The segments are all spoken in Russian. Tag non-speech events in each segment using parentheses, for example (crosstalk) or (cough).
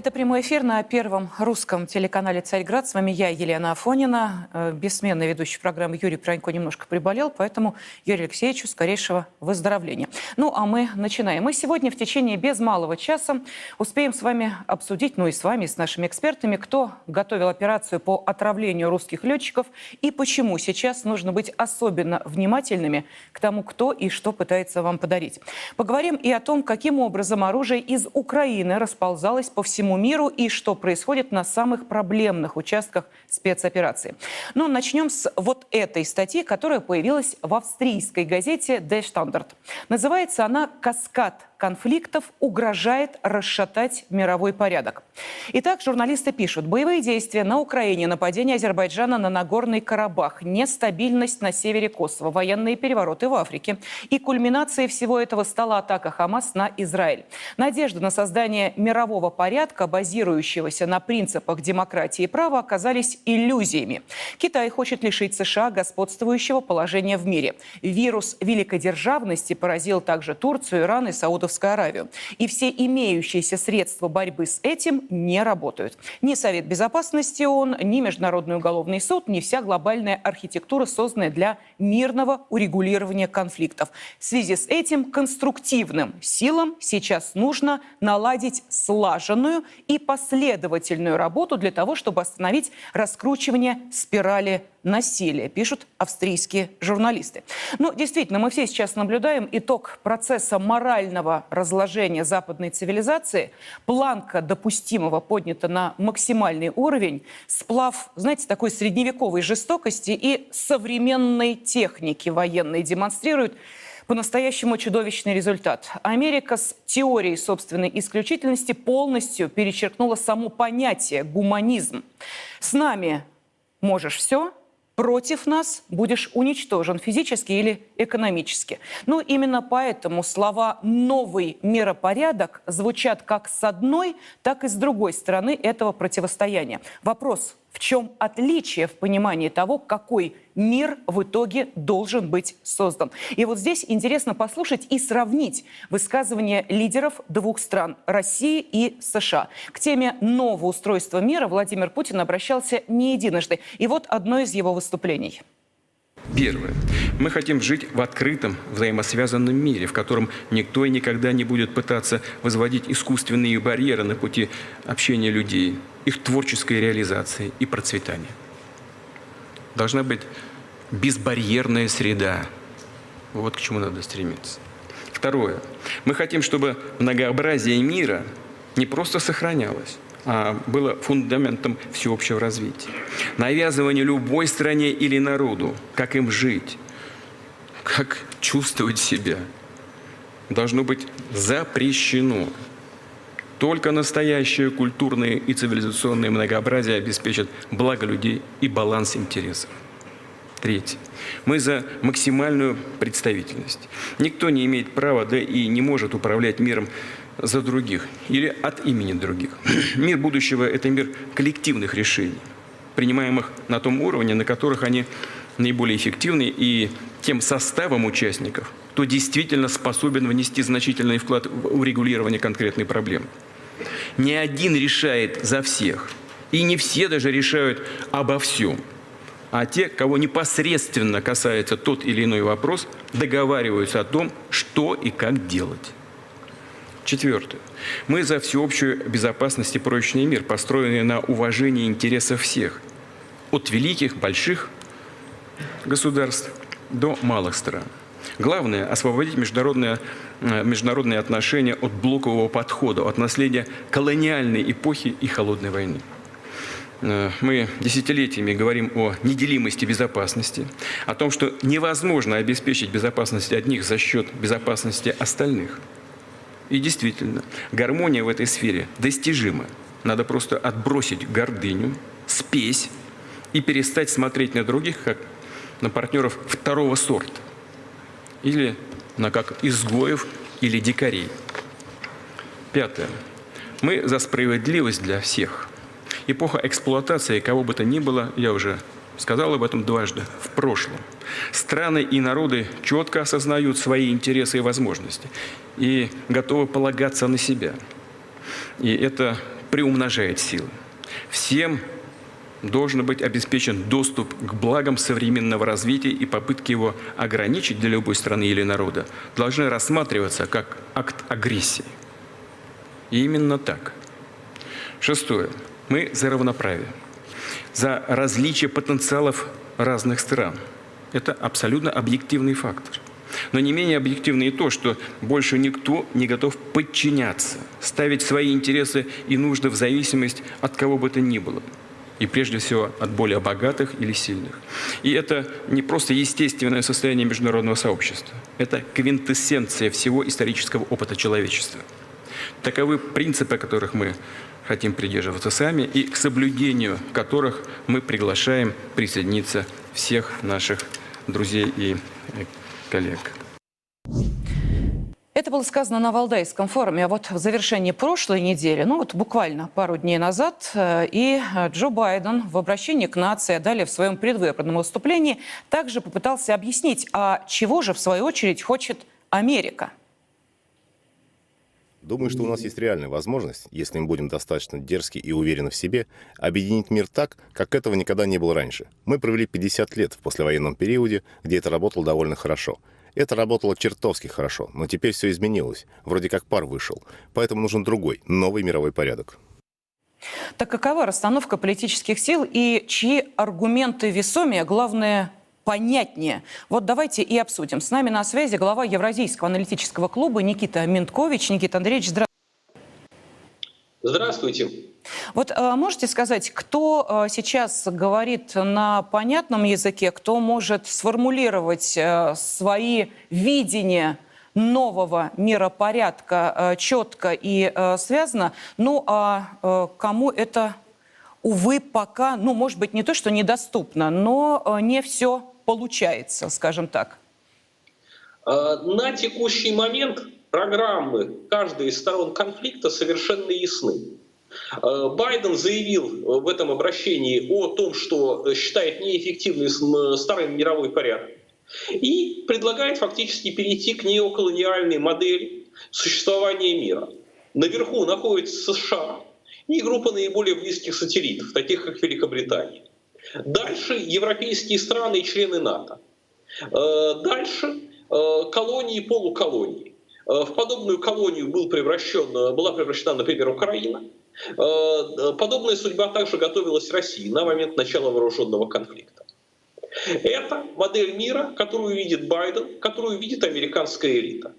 Это прямой эфир на первом русском телеканале «Царьград». С вами я, Елена Афонина, э, бессменный ведущий программы Юрий Пронько немножко приболел, поэтому Юрию Алексеевичу скорейшего выздоровления. Ну, а мы начинаем. Мы сегодня в течение без малого часа успеем с вами обсудить, ну и с вами, с нашими экспертами, кто готовил операцию по отравлению русских летчиков и почему сейчас нужно быть особенно внимательными к тому, кто и что пытается вам подарить. Поговорим и о том, каким образом оружие из Украины расползалось по всему всему миру и что происходит на самых проблемных участках спецоперации. Но начнем с вот этой статьи, которая появилась в австрийской газете Der Standard. Называется она «Каскад конфликтов угрожает расшатать мировой порядок. Итак, журналисты пишут, боевые действия на Украине, нападение Азербайджана на Нагорный Карабах, нестабильность на севере Косово, военные перевороты в Африке. И кульминацией всего этого стала атака Хамас на Израиль. Надежды на создание мирового порядка, базирующегося на принципах демократии и права, оказались иллюзиями. Китай хочет лишить США господствующего положения в мире. Вирус великодержавности поразил также Турцию, Иран и Саудовскую Саудовскую Аравию. И все имеющиеся средства борьбы с этим не работают. Ни Совет Безопасности ООН, ни Международный уголовный суд, ни вся глобальная архитектура, созданная для мирного урегулирования конфликтов. В связи с этим конструктивным силам сейчас нужно наладить слаженную и последовательную работу для того, чтобы остановить раскручивание спирали насилия, пишут австрийские журналисты. Ну, действительно, мы все сейчас наблюдаем итог процесса морального разложения западной цивилизации. Планка допустимого поднята на максимальный уровень. Сплав, знаете, такой средневековой жестокости и современной техники военной демонстрирует по-настоящему чудовищный результат. Америка с теорией собственной исключительности полностью перечеркнула само понятие гуманизм. С нами можешь все, против нас будешь уничтожен физически или экономически. Ну, именно поэтому слова «новый миропорядок» звучат как с одной, так и с другой стороны этого противостояния. Вопрос в чем отличие в понимании того, какой мир в итоге должен быть создан. И вот здесь интересно послушать и сравнить высказывания лидеров двух стран – России и США. К теме нового устройства мира Владимир Путин обращался не единожды. И вот одно из его выступлений – Первое. Мы хотим жить в открытом, взаимосвязанном мире, в котором никто и никогда не будет пытаться возводить искусственные барьеры на пути общения людей, их творческой реализации и процветания. Должна быть безбарьерная среда. Вот к чему надо стремиться. Второе. Мы хотим, чтобы многообразие мира не просто сохранялось, а, было фундаментом всеобщего развития. Навязывание любой стране или народу, как им жить, как чувствовать себя, должно быть запрещено. Только настоящее культурное и цивилизационное многообразие обеспечит благо людей и баланс интересов. Третье. Мы за максимальную представительность. Никто не имеет права, да и не может управлять миром за других или от имени других. (clears throat) Мир будущего – это мир коллективных решений, принимаемых на том уровне, на которых они наиболее эффективны, и тем составом участников, кто действительно способен внести значительный вклад в урегулирование конкретной проблемы. Не один решает за всех, и не все даже решают обо всем – а те, кого непосредственно касается тот или иной вопрос, договариваются о том, что и как делать. Четвертое. Мы за всеобщую безопасность и прочный мир, построенный на уважении интересов всех, от великих, больших государств до малых стран. Главное – освободить международные, э, международные отношения от блокового подхода, от наследия колониальной эпохи и холодной войны. Э, мы десятилетиями говорим о неделимости безопасности, о том, что невозможно обеспечить безопасность одних за счет безопасности остальных – и действительно, гармония в этой сфере достижима. Надо просто отбросить гордыню, спесь и перестать смотреть на других, как на партнеров второго сорта. Или на как изгоев или дикарей. Пятое. Мы за справедливость для всех. Эпоха эксплуатации кого бы то ни было, я уже сказал об этом дважды, в прошлом. Страны и народы четко осознают свои интересы и возможности и готовы полагаться на себя. И это приумножает силы. Всем должен быть обеспечен доступ к благам современного развития и попытки его ограничить для любой страны или народа должны рассматриваться как акт агрессии. И именно так. Шестое. Мы за равноправие, за различие потенциалов разных стран. Это абсолютно объективный фактор. Но не менее объективно и то, что больше никто не готов подчиняться, ставить свои интересы и нужды в зависимость от кого бы то ни было – и прежде всего от более богатых или сильных. И это не просто естественное состояние международного сообщества, это квинтэссенция всего исторического опыта человечества. Таковы принципы, которых мы хотим придерживаться сами и к соблюдению которых мы приглашаем присоединиться всех наших друзей и коллег. Это было сказано на Валдайском форуме. А вот в завершении прошлой недели, ну вот буквально пару дней назад, э, и Джо Байден в обращении к нации, а далее в своем предвыборном выступлении, также попытался объяснить, а чего же в свою очередь хочет Америка. Думаю, что у нас есть реальная возможность, если мы будем достаточно дерзки и уверены в себе, объединить мир так, как этого никогда не было раньше. Мы провели 50 лет в послевоенном периоде, где это работало довольно хорошо – это работало чертовски хорошо, но теперь все изменилось. Вроде как пар вышел. Поэтому нужен другой, новый мировой порядок. Так какова расстановка политических сил и чьи аргументы весомее, главное, понятнее? Вот давайте и обсудим. С нами на связи глава Евразийского аналитического клуба Никита Менткович. Никита Андреевич, здравствуйте. Здравствуйте. Вот э, можете сказать, кто э, сейчас говорит на понятном языке, кто может сформулировать э, свои видения нового миропорядка четко и связано, ну а кому это, увы, пока, ну, может быть, не то, что недоступно, но не все получается, скажем так? На текущий момент программы каждой из сторон конфликта совершенно ясны. Э, Байден заявил в этом обращении о том, что считает неэффективным старый мировой порядок и предлагает фактически перейти к неоколониальной модели существования мира. Наверху находится США и группа наиболее близких сателлитов, таких как Великобритания. Дальше европейские страны и члены НАТО. Э, дальше э, колонии и полуколонии. В подобную колонию был превращен, была превращена, например, Украина – Э, подобная судьба также готовилась России на момент начала вооруженного конфликта. Это модель мира, которую видит Байден, которую видит американская элита.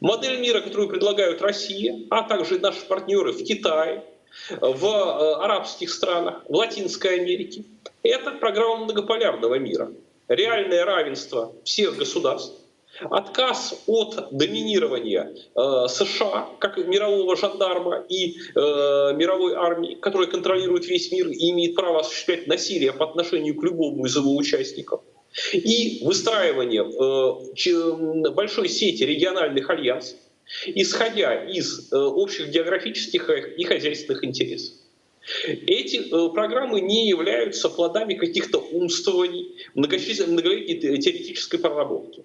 Модель мира, которую предлагают Россия, а также наши партнеры в Китае, в э, арабских странах, в Латинской Америке. Это программа многополярного мира. Реальное равенство всех государств, Отказ от доминирования э, США как мирового жандарма и э, мировой армии, которая контролирует весь мир и имеет право осуществлять насилие по отношению к любому из его участников, и выстраивание э, большой сети региональных альянсов, исходя из э, общих географических и хозяйственных интересов. Эти э, программы не являются плодами каких-то умствований, многолетней теоретической проработки.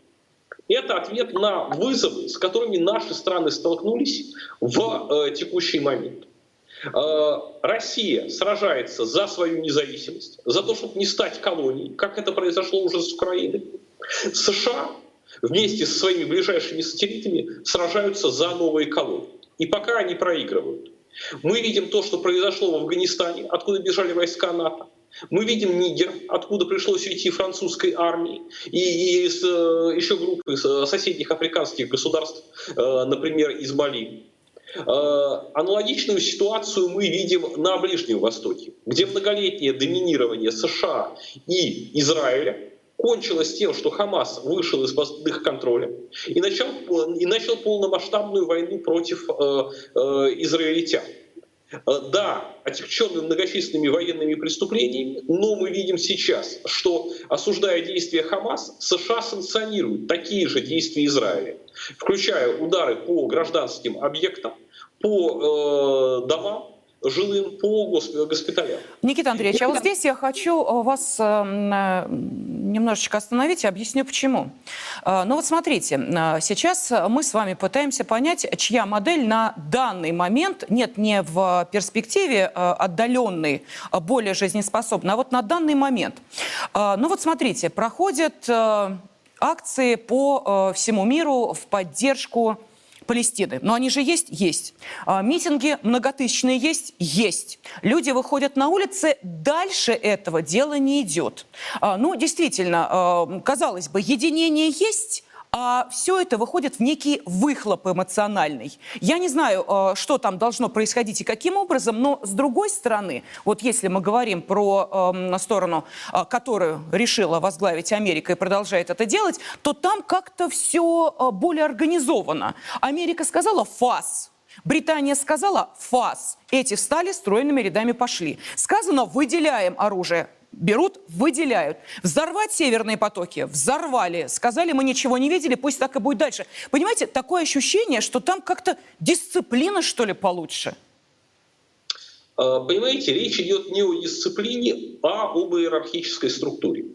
Это ответ на вызовы, с которыми наши страны столкнулись в э, текущий момент. Э, Россия сражается за свою независимость, за то, чтобы не стать колонией, как это произошло уже с Украиной. США вместе со своими ближайшими сателлитами сражаются за новые колонии. И пока они проигрывают. Мы видим то, что произошло в Афганистане, откуда бежали войска НАТО. Мы видим Нигер, откуда пришлось уйти французской армии, и, из э, еще группы э, соседних африканских государств, э, например, из Мали. Аналогичную ситуацию мы видим на Ближнем Востоке, где многолетнее доминирование США и Израиля кончилось тем, что Хамас вышел из-под их контроля и начал, и начал полномасштабную войну против э, э, израильтян. Э, да, отягченный многочисленными военными преступлениями, но мы видим сейчас, что, осуждая действия Хамас, США санкционируют такие же действия Израиля, включая удары по гражданским объектам, по э, домам, жилым по госпиталям. Никита Андреевич, а вот здесь я хочу вас э, немножечко остановить и объясню почему. Э, ну вот смотрите, э, сейчас мы с вами пытаемся понять, чья модель на данный момент, нет, не в перспективе отдаленной, более жизнеспособна, а вот на данный момент. Ну вот смотрите, проходят акции по всему миру в поддержку Палестины. Но они же есть? Есть. А, митинги многотысячные есть? Есть. Люди выходят на улицы, дальше этого дела не идет. А, ну, действительно, а, казалось бы, единение есть, а все это выходит в некий выхлоп эмоциональный. Я не знаю, э, что там должно происходить и каким образом, но с другой стороны, вот если мы говорим про э, сторону, э, которую решила возглавить Америка и продолжает это делать, то там как-то все э, более организовано. Америка сказала «фас», Британия сказала «фас». Эти встали, стройными рядами пошли. Сказано «выделяем оружие» берут, выделяют. Взорвать северные потоки? Взорвали. Сказали, мы ничего не видели, пусть так и будет дальше. Понимаете, такое ощущение, что там как-то дисциплина, что ли, получше. А, понимаете, речь идет не о дисциплине, а об иерархической структуре.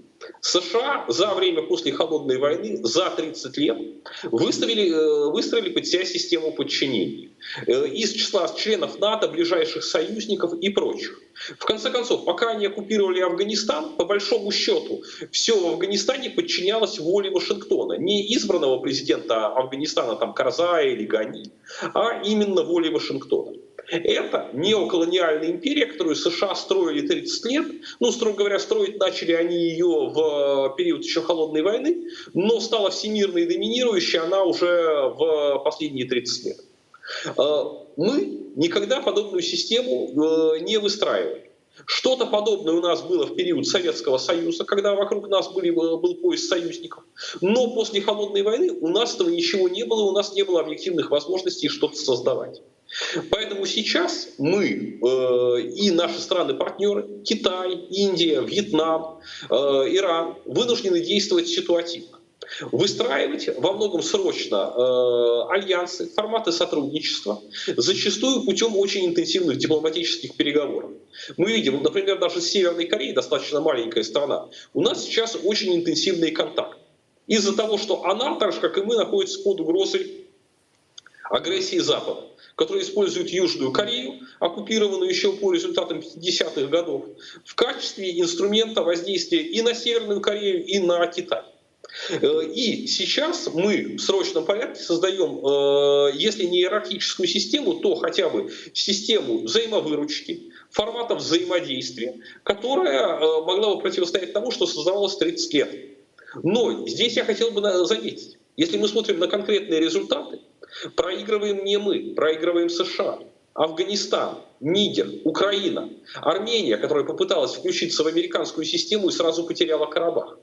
США за время после холодной войны, за 30 лет, выставили, э, выстроили под себя систему подчинения э, из числа членов НАТО, ближайших союзников и прочих. В конце концов, пока они оккупировали Афганистан, по большому счету, все в Афганистане подчинялось воле Вашингтона. Не избранного президента Афганистана, там, Карзая или Гани, а именно воле Вашингтона. Это неоколониальная империя, которую США строили 30 лет. Ну, строго говоря, строить начали они ее в период еще холодной войны, но стала всемирной доминирующей она уже в последние 30 лет. Э, мы никогда подобную систему э, не выстраивали. Что-то подобное у нас было в период Советского Союза, когда вокруг нас были, э, был пояс союзников. Но после холодной войны у нас этого ничего не было, у нас не было объективных возможностей что-то создавать. Поэтому сейчас мы э, и наши страны-партнеры, Китай, Индия, Вьетнам, э, Иран, вынуждены действовать ситуативно. Выстраивать во многом срочно э, альянсы, форматы сотрудничества, зачастую путем очень интенсивных дипломатических переговоров. Мы видим, например, даже с Северной Кореей, достаточно маленькая страна, у нас сейчас очень интенсивные контакты. Из-за того, что она, так же как и мы, находится под угрозой агрессии Запада который использует Южную Корею, оккупированную еще по результатам 50-х годов, в качестве инструмента воздействия и на Северную Корею, и на Китай. Э, и сейчас мы в срочном порядке создаем, э, если не иерархическую систему, то хотя бы систему взаимовыручки, форматов взаимодействия, которая э, могла бы противостоять тому, что создавалось 30 лет. Но здесь я хотел бы заметить, если мы смотрим на конкретные результаты, Проигрываем не мы, проигрываем США, Афганистан, Нигер, Украина, Армения, которая попыталась включиться в американскую систему и сразу потеряла Карабах.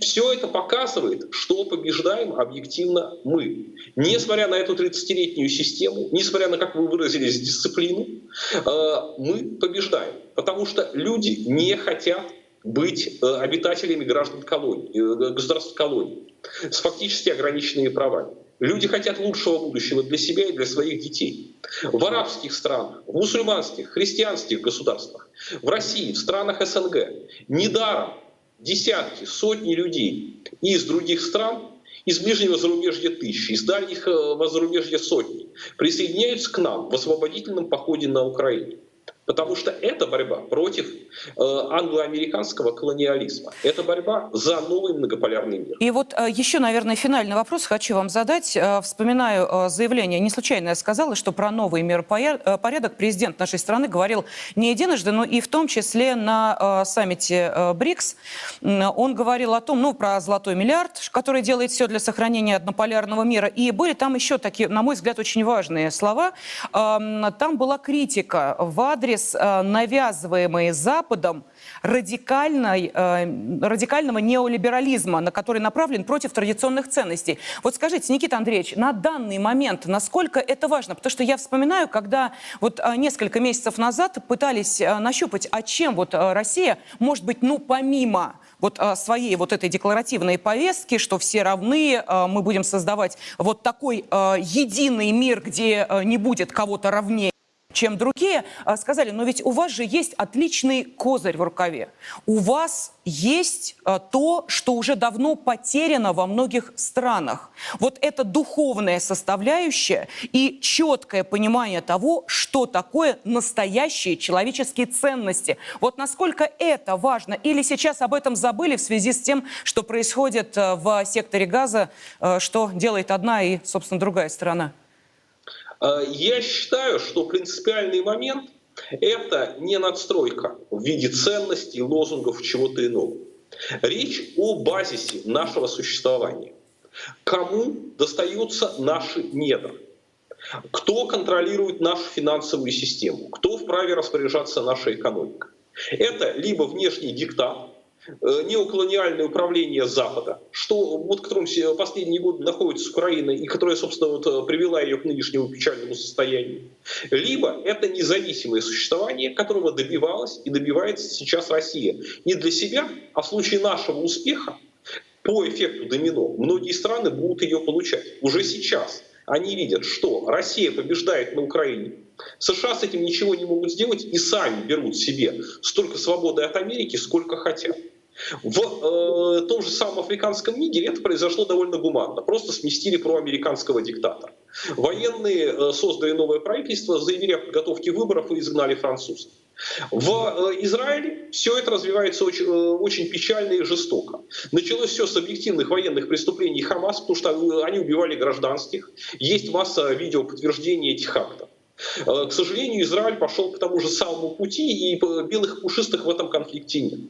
Все это показывает, что побеждаем объективно мы. Несмотря на эту 30-летнюю систему, несмотря на, как вы выразились, дисциплину, э, мы побеждаем. Потому что люди не хотят быть э, обитателями граждан колонии, э, государств колонии с фактически ограниченными правами. Люди хотят лучшего будущего для себя и для своих детей. В арабских странах, в мусульманских, христианских государствах, в России, в странах СНГ недаром десятки, сотни людей из других стран, из ближнего зарубежья тысячи, из дальних э, зарубежья сотни, присоединяются к нам в освободительном походе на Украину. Потому что это борьба против э, англо-американского колониализма. Это борьба за новый многополярный мир. И вот э, еще, наверное, финальный вопрос хочу вам задать. Э, вспоминаю заявление, не случайно я сказала, что про новый миропорядок президент нашей страны говорил не единожды, но и в том числе на саммите БРИКС. Он говорил о том, ну, про золотой миллиард, который делает все для сохранения однополярного мира. И были там еще такие, на мой взгляд, очень важные слова. Там была критика в адрес адрес э, навязываемой Западом радикальной, э, радикального неолиберализма, на который направлен против традиционных ценностей. Вот скажите, Никита Андреевич, на данный момент насколько это важно? Потому что я вспоминаю, когда вот э, несколько месяцев назад пытались нащупать, а чем вот Россия может быть, ну, помимо вот своей вот этой декларативной повестки, что все равны, мы будем создавать вот такой единый мир, где не будет кого-то равнее чем другие, а, сказали, но ведь у вас же есть отличный козырь в рукаве. У вас есть а, то, что уже давно потеряно во многих странах. Вот это духовная составляющая и четкое понимание того, что такое настоящие человеческие ценности. Вот насколько это важно. Или сейчас об этом забыли в связи с тем, что происходит а, в секторе газа, что делает одна и, собственно, другая сторона. Э, я считаю, что принципиальный момент – это не надстройка в виде ценностей, лозунгов, чего-то иного. Речь о базисе нашего существования. Кому достаются наши недра? Кто контролирует нашу финансовую систему? Кто вправе распоряжаться нашей экономикой? Это либо внешний диктат, неоколониальное управление Запада, что, вот, которым последние годы находится Украина и которая, собственно, вот, э, привела ее к нынешнему печальному состоянию. Либо это независимое существование, которого добивалась и добивается сейчас Россия. Не для себя, а в случае нашего успеха по эффекту домино многие страны будут ее получать. Уже сейчас они видят, что Россия побеждает на Украине, США с этим ничего не могут сделать и сами берут себе столько свободы от Америки, сколько хотят. В э, том же самом африканском Нигере это произошло довольно гуманно. Просто сместили проамериканского диктатора. Военные э, создали новое правительство, заявили о подготовке выборов и изгнали французов. В э, Израиле все это развивается очень, э, очень печально и жестоко. Началось все с объективных военных преступлений Хамас, потому что они убивали гражданских. Есть масса видео подтверждения этих актов. Э, к сожалению, Израиль пошел по тому же самому пути, и белых пушистых в этом конфликте нет.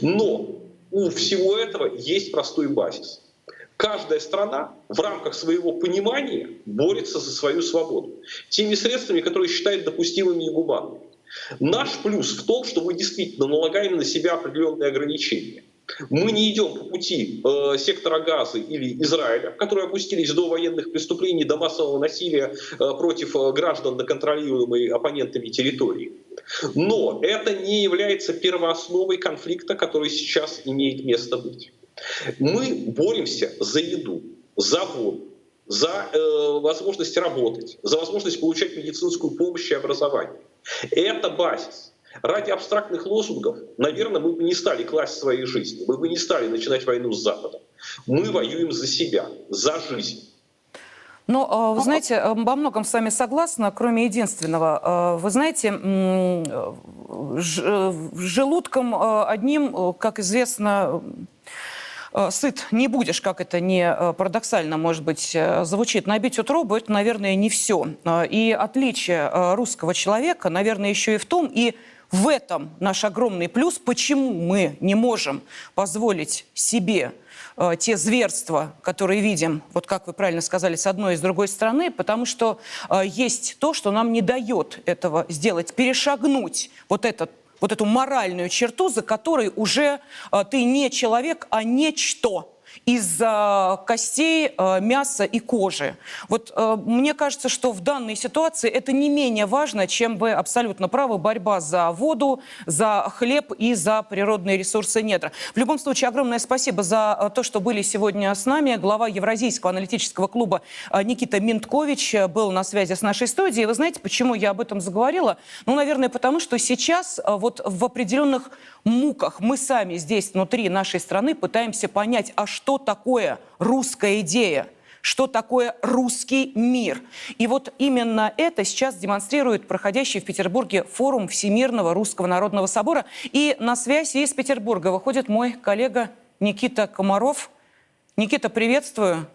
Но у всего этого есть простой базис. Каждая страна в рамках своего понимания борется за свою свободу теми средствами, которые считает допустимыми и гуманными. Наш плюс в том, что мы действительно налагаем на себя определенные ограничения. Мы не идем по пути э, сектора Газы или Израиля, которые опустились до военных преступлений, до массового насилия э, против э, граждан на контролируемой оппонентами территории. Но это не является первоосновой конфликта, который сейчас имеет место быть. Мы боремся за еду, за воду, за э, возможность работать, за возможность получать медицинскую помощь и образование. Это базис. Ради абстрактных лозунгов, наверное, мы бы не стали класть своей жизни, мы бы не стали начинать войну с Западом. Мы воюем за себя, за жизнь. Но, ну, вы знаете, во многом с вами согласна, кроме единственного. Вы знаете, желудком одним, как известно, сыт не будешь, как это не парадоксально, может быть, звучит. Набить утробу – это, наверное, не все. И отличие русского человека, наверное, еще и в том, и в этом наш огромный плюс, почему мы не можем позволить себе э, те зверства, которые видим, вот как вы правильно сказали, с одной и с другой стороны, потому что э, есть то, что нам не дает этого сделать, перешагнуть вот этот вот эту моральную черту, за которой уже э, ты не человек, а нечто из костей, э, мяса и кожи. Вот э, мне кажется, что в данной ситуации это не менее важно, чем вы абсолютно правы, борьба за воду, за хлеб и за природные ресурсы недра. В любом случае, огромное спасибо за э, то, что были сегодня с нами. Глава Евразийского аналитического клуба Никита Минткович был на связи с нашей студией. Вы знаете, почему я об этом заговорила? Ну, наверное, потому что сейчас вот в определенных муках мы сами здесь, внутри нашей страны, пытаемся понять, а что такое русская идея, что такое русский мир. И вот именно это сейчас демонстрирует проходящий в Петербурге форум Всемирного Русского Народного Собора. И на связь из Петербурга выходит мой коллега Никита Комаров. Никита, приветствую.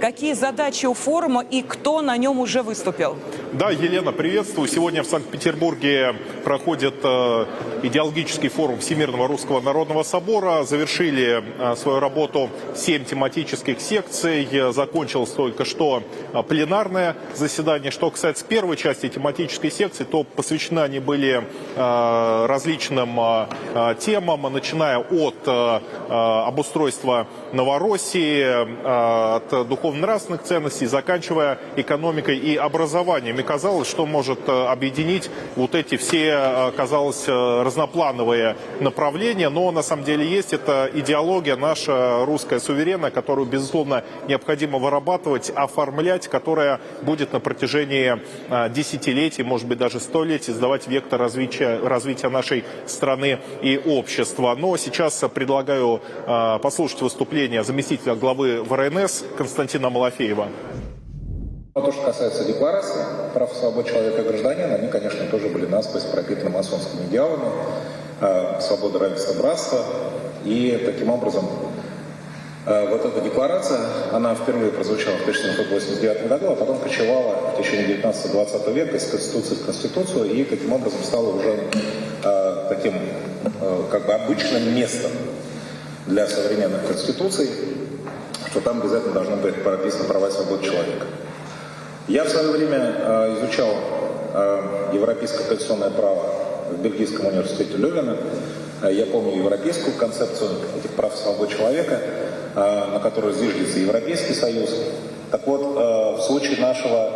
Какие задачи у форума и кто на нем уже выступил? Да, Елена, приветствую. Сегодня в Санкт-Петербурге проходит э, идеологический форум Всемирного Русского Народного Собора. Завершили э, свою работу семь тематических секций. Закончилось только что э, пленарное заседание. Что касается первой части тематической секции, то посвящены они были э, различным э, э темам, начиная от э, обустройства Новороссии, э, от духовно-нравственных ценностей, заканчивая экономикой и образованием. отдаленными казалось, что может э, объединить вот эти все, казалось, разноплановые направления, но на самом деле есть это идеология наша русская суверенная, которую, безусловно, необходимо вырабатывать, оформлять, которая будет на протяжении десятилетий, может быть, даже столетий сдавать вектор развития, развития нашей страны и общества. Но сейчас предлагаю послушать выступление заместителя главы ВРНС Константина Малафеева. Но то, что касается декларации прав свобод человека и гражданина, они, конечно, тоже были насквозь пропитаны масонскими идеалами, э, свобода, равенство, братство. И таким образом э, вот эта декларация, она впервые прозвучала в 1789 году, а потом кочевала в течение 19-20 века из Конституции в Конституцию и таким образом стала уже э, таким э, как бы обычным местом для современных конституций, что там обязательно должны быть прописаны права и свободы человека. Я в свое время э, изучал э, европейское конституционное право в Бельгийском университете Левина. Э, я помню европейскую концепцию этих прав и свобод человека, на которую зиждется Европейский Союз. Так вот, в случае нашего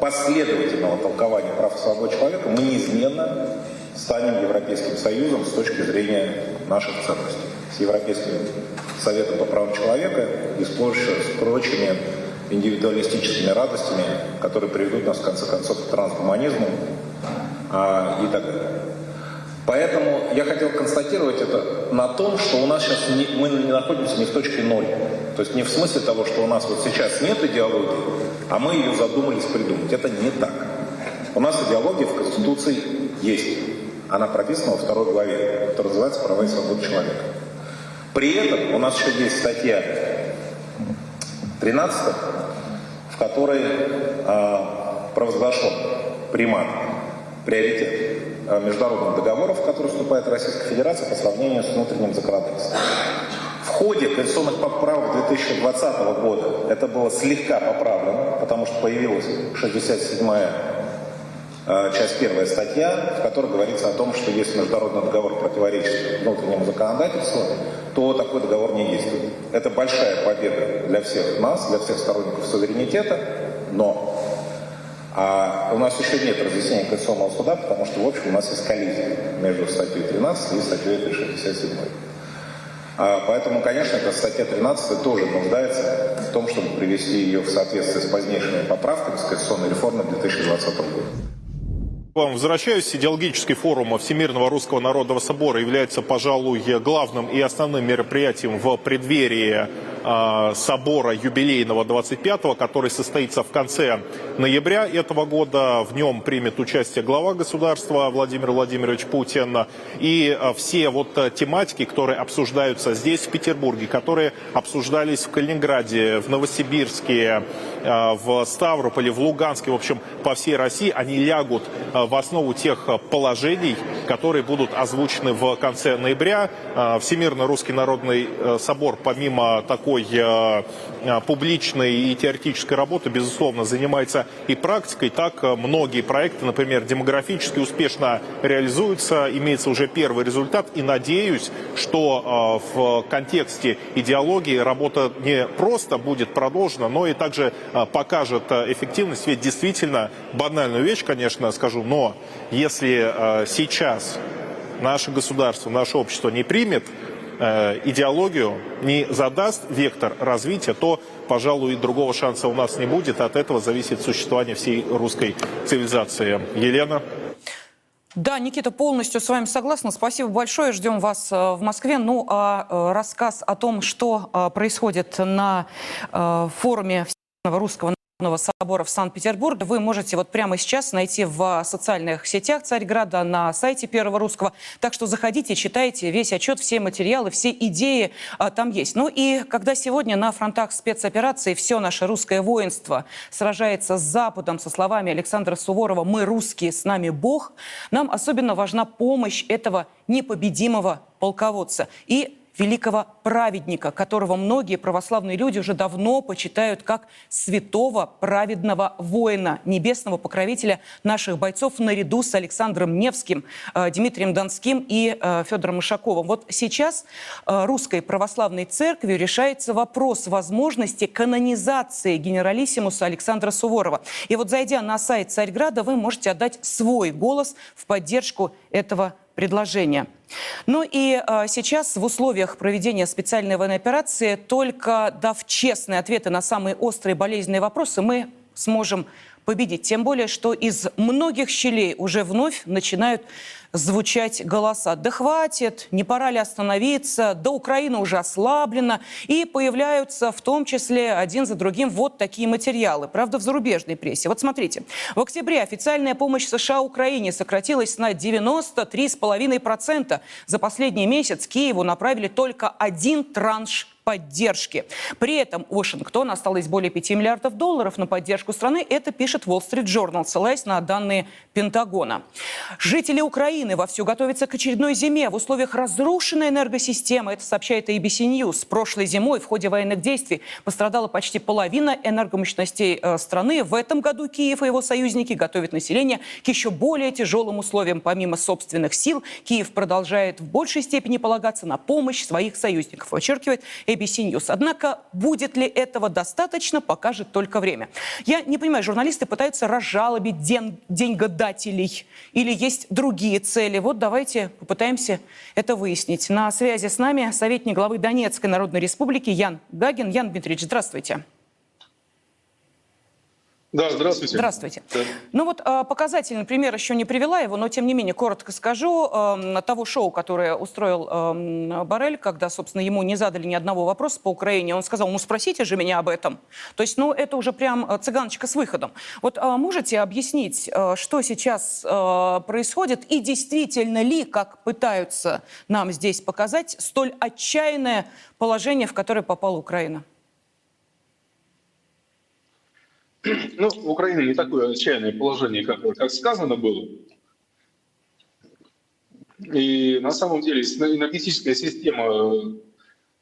последовательного толкования прав и свобод человека мы неизменно станем Европейским Союзом с точки зрения наших ценностей. С Европейским Советом по правам человека и с прочими индивидуалистическими радостями, которые приведут нас, в конце концов, к трансгуманизму а, и так далее. Поэтому я хотел констатировать это на том, что у нас сейчас не, мы не находимся не в точке ноль. То есть не в смысле того, что у нас вот сейчас нет идеологии, а мы ее задумались придумать. Это не так. У нас идеология в Конституции есть. Она прописана во второй главе, которая называется «Права и свободы человека». При этом у нас еще есть статья 13, в которой э, провозглашен примат, приоритет э, международных договоров, в которые вступает Российская Федерация по сравнению с внутренним законодательством. В ходе конституционных поправок 2020 года это было слегка поправлено, потому что появилась 67-я э, часть первая статья, в которой говорится о том, что если международный договор противоречит внутреннему законодательству, то такой договор не действует. Это большая победа для всех нас, для всех сторонников суверенитета, но а у нас еще нет разъяснения Конституционного суда, потому что, в общем, у нас есть коллизия между статьей 13 и статьей 67. А, поэтому, конечно, эта статья 13 тоже нуждается в том, чтобы привести ее в соответствие с позднейшими поправками с Конституционной реформы 2020 года вам возвращаюсь. Идеологический форум Всемирного Русского Народного Собора является, пожалуй, главным и основным мероприятием в преддверии собора юбилейного 25-го, который состоится в конце ноября этого года. В нем примет участие глава государства Владимир Владимирович Путин. И э, все вот э, тематики, которые обсуждаются здесь, в Петербурге, которые обсуждались в Калининграде, в Новосибирске, в Ставрополе, в Луганске, в общем, по всей России, они лягут в основу тех положений, которые будут озвучены в конце ноября. Э, Всемирный Русский Народный э, Собор, помимо такой э, публичной и теоретической работы, безусловно, занимается и практикой. Так многие проекты, например, демографически успешно реализуются, имеется уже первый результат. И надеюсь, что в контексте идеологии работа не просто будет продолжена, но и также покажет эффективность. Ведь действительно, банальную вещь, конечно, скажу, но если э, сейчас наше государство, наше общество не примет э, идеологию, не задаст вектор развития, то, пожалуй, другого шанса у нас не будет. От этого зависит существование всей русской цивилизации. Елена? Да, Никита, полностью с вами согласна. Спасибо большое. Ждем вас э, в Москве. Ну, а рассказ о том, что происходит на форуме русского собора в Санкт-Петербурге вы можете вот прямо сейчас найти в социальных сетях Царьграда, на сайте Первого Русского. Так что заходите, читайте весь отчет, все материалы, все идеи а, там есть. Ну и когда сегодня на фронтах спецоперации все наше русское воинство сражается с Западом, со словами Александра Суворова «Мы русские, с нами Бог», нам особенно важна помощь этого непобедимого полководца. И великого праведника, которого многие православные люди уже давно почитают как святого праведного воина, небесного покровителя наших бойцов наряду с Александром Невским, э, Дмитрием Донским и э, Федором Ишаковым. Вот сейчас э, русской православной церковью решается вопрос возможности канонизации генералиссимуса Александра Суворова. И вот зайдя на сайт Царьграда, вы можете отдать свой голос в поддержку этого предложения. Ну и э, сейчас в условиях проведения специальной военной операции, только дав честные ответы на самые острые болезненные вопросы, мы сможем победить. Тем более, что из многих щелей уже вновь начинают звучать голоса. Да хватит, не пора ли остановиться, да Украина уже ослаблена. И появляются в том числе один за другим вот такие материалы. Правда, в зарубежной прессе. Вот смотрите. В октябре официальная помощь США Украине сократилась на 93,5%. За последний месяц Киеву направили только один транш поддержки. При этом Вашингтон осталось более 5 миллиардов долларов на поддержку страны. Это пишет Wall Street Journal, ссылаясь на данные Пентагона. Жители Украины вовсю готовятся к очередной зиме в условиях разрушенной энергосистемы. Это сообщает ABC News. Прошлой зимой в ходе военных действий пострадала почти половина энергомощностей э, страны. В этом году Киев и его союзники готовят население к еще более тяжелым условиям. Помимо собственных сил, Киев продолжает в большей степени полагаться на помощь своих союзников, подчеркивает ABC News. Однако будет ли этого достаточно, покажет только время. Я не понимаю, журналисты пытаются разжалобить ден деньгодателей или есть другие цели. Вот давайте попытаемся это выяснить. На связи с нами советник главы Донецкой Народной Республики Ян Гагин. Ян Дмитриевич, здравствуйте. Да, здравствуйте. Здравствуйте. Да. Ну вот а, показательный пример еще не привела его, но тем не менее коротко скажу. Э, того шоу, которое устроил э, Барель, когда, собственно, ему не задали ни одного вопроса по Украине, он сказал, ну спросите же меня об этом. То есть, ну это уже прям э, цыганочка с выходом. Вот а можете объяснить, что сейчас происходит и действительно ли, как пытаются нам здесь показать, столь отчаянное положение, в которое попала Украина? (clears throat) Ну, в Украине не такое отчаянное положение, как, как сказано было. И на самом деле энергетическая система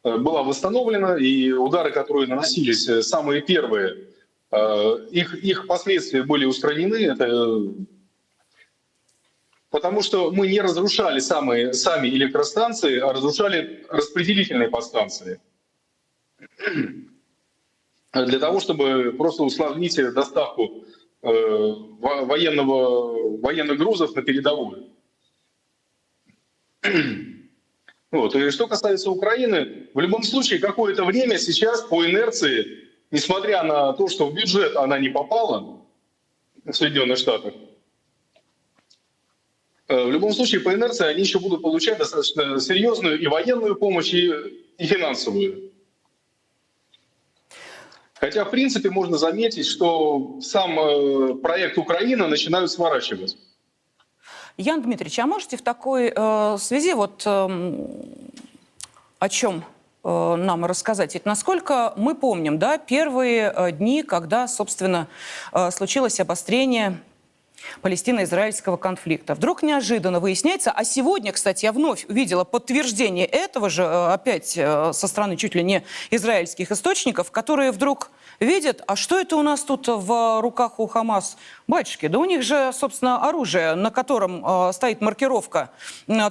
э, была восстановлена, и удары, которые наносились, э, самые первые, э, их, их последствия были устранены. Это потому что мы не разрушали самые, сами электростанции, а разрушали распределительные подстанции для того, чтобы просто усложнить доставку э, военного, военных грузов на передовую. (clears throat) Вот. И что касается Украины, в любом случае какое-то время сейчас по инерции, несмотря на то, что в бюджет она не попала в Соединенных Штатах, э, в любом случае по инерции они еще будут получать достаточно серьезную и военную помощь, и, и финансовую. Хотя, в принципе, можно заметить, что сам э, проект Украина начинают сворачивать. Ян Дмитриевич, а можете в такой э, связи вот э, о чем э, нам рассказать? Ведь насколько мы помним, да, первые э, дни, когда, собственно, э, случилось обострение палестино-израильского конфликта. Вдруг неожиданно выясняется, а сегодня, кстати, я вновь увидела подтверждение этого же, э, опять э, со стороны чуть ли не израильских источников, которые вдруг видят, а что это у нас тут в руках у Хамас? Батюшки, да у них же, собственно, оружие, на котором э, стоит маркировка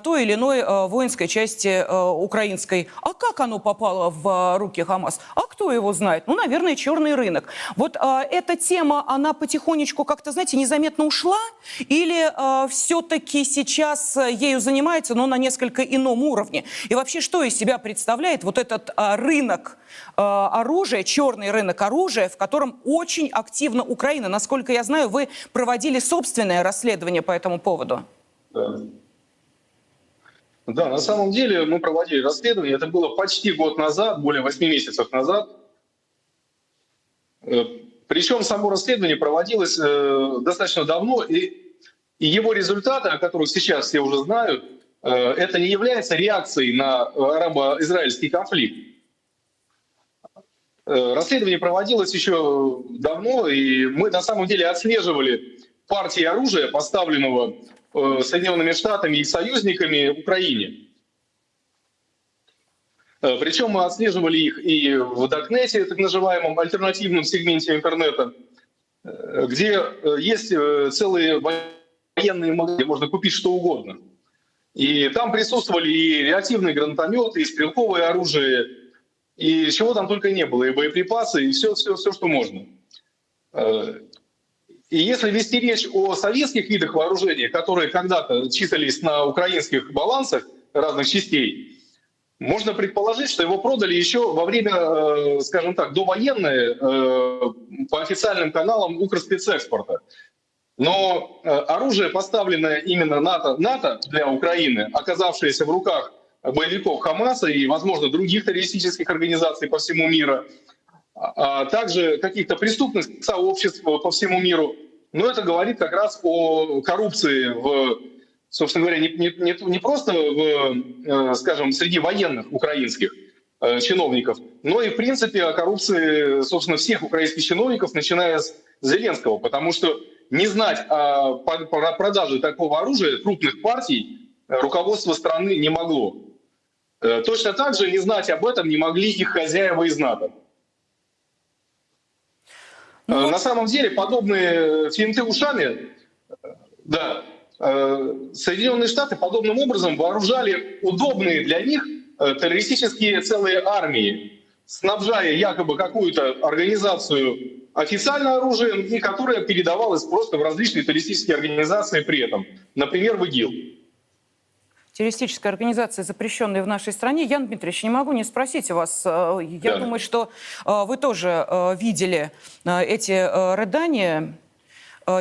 той или иной воинской части украинской. А как оно попало в руки Хамас? А кто его знает? Ну, наверное, черный рынок. Вот эта тема, она потихонечку как-то, знаете, незаметно ушла? Или э, все-таки сейчас ею занимается, но на несколько ином уровне? И вообще, что из себя представляет вот этот э, рынок э, оружия, черный рынок оружия, в котором очень активно Украина? Насколько я знаю, вы проводили собственное расследование по этому поводу. Да. Да, на самом деле мы проводили расследование. Это было почти год назад, более 8 месяцев назад. Причем само расследование проводилось э, достаточно давно, и, его результаты, о которых сейчас все уже знают, э, это не является реакцией на арабо-израильский конфликт. Э, расследование проводилось еще давно, и мы на самом деле отслеживали партии оружия, поставленного Соединенными Штатами и союзниками Украине. Э, Причем мы отслеживали их и в Даркнете, так называемом альтернативном сегменте интернета, э, где э, есть целые военные магазины, где можно купить что угодно. И там присутствовали и реактивные гранатометы, и стрелковое оружие, и чего там только не было, и боеприпасы, и все, все, все что можно. И если вести речь о советских видах вооружения, которые когда-то числились на украинских балансах разных частей, можно предположить, что его продали еще во время, э, скажем так, довоенное э, по официальным каналам Укрспецэкспорта. Но э, оружие, поставленное именно НАТО, НАТО для Украины, оказавшееся в руках боевиков Хамаса и, возможно, других террористических организаций по всему миру, а также каких-то преступных сообществ по всему миру, но это говорит как раз о коррупции в, собственно говоря, не, не, не просто в, скажем, среди военных украинских чиновников, но и, в принципе, о коррупции, собственно, всех украинских чиновников, начиная с Зеленского, потому что не знать о продаже такого оружия крупных партий руководство страны не могло. Точно так же не знать об этом не могли их хозяева из НАТО. Ну, На самом деле подобные финты ушами, да, Соединенные Штаты подобным образом вооружали удобные для них террористические целые армии, снабжая якобы какую-то организацию официально оружием, и которое передавалось просто в различные террористические организации при этом, например, в ИГИЛ террористической организации, запрещенной в нашей стране. Ян Дмитриевич, не могу не спросить вас. Я да. думаю, что вы тоже видели эти рыдания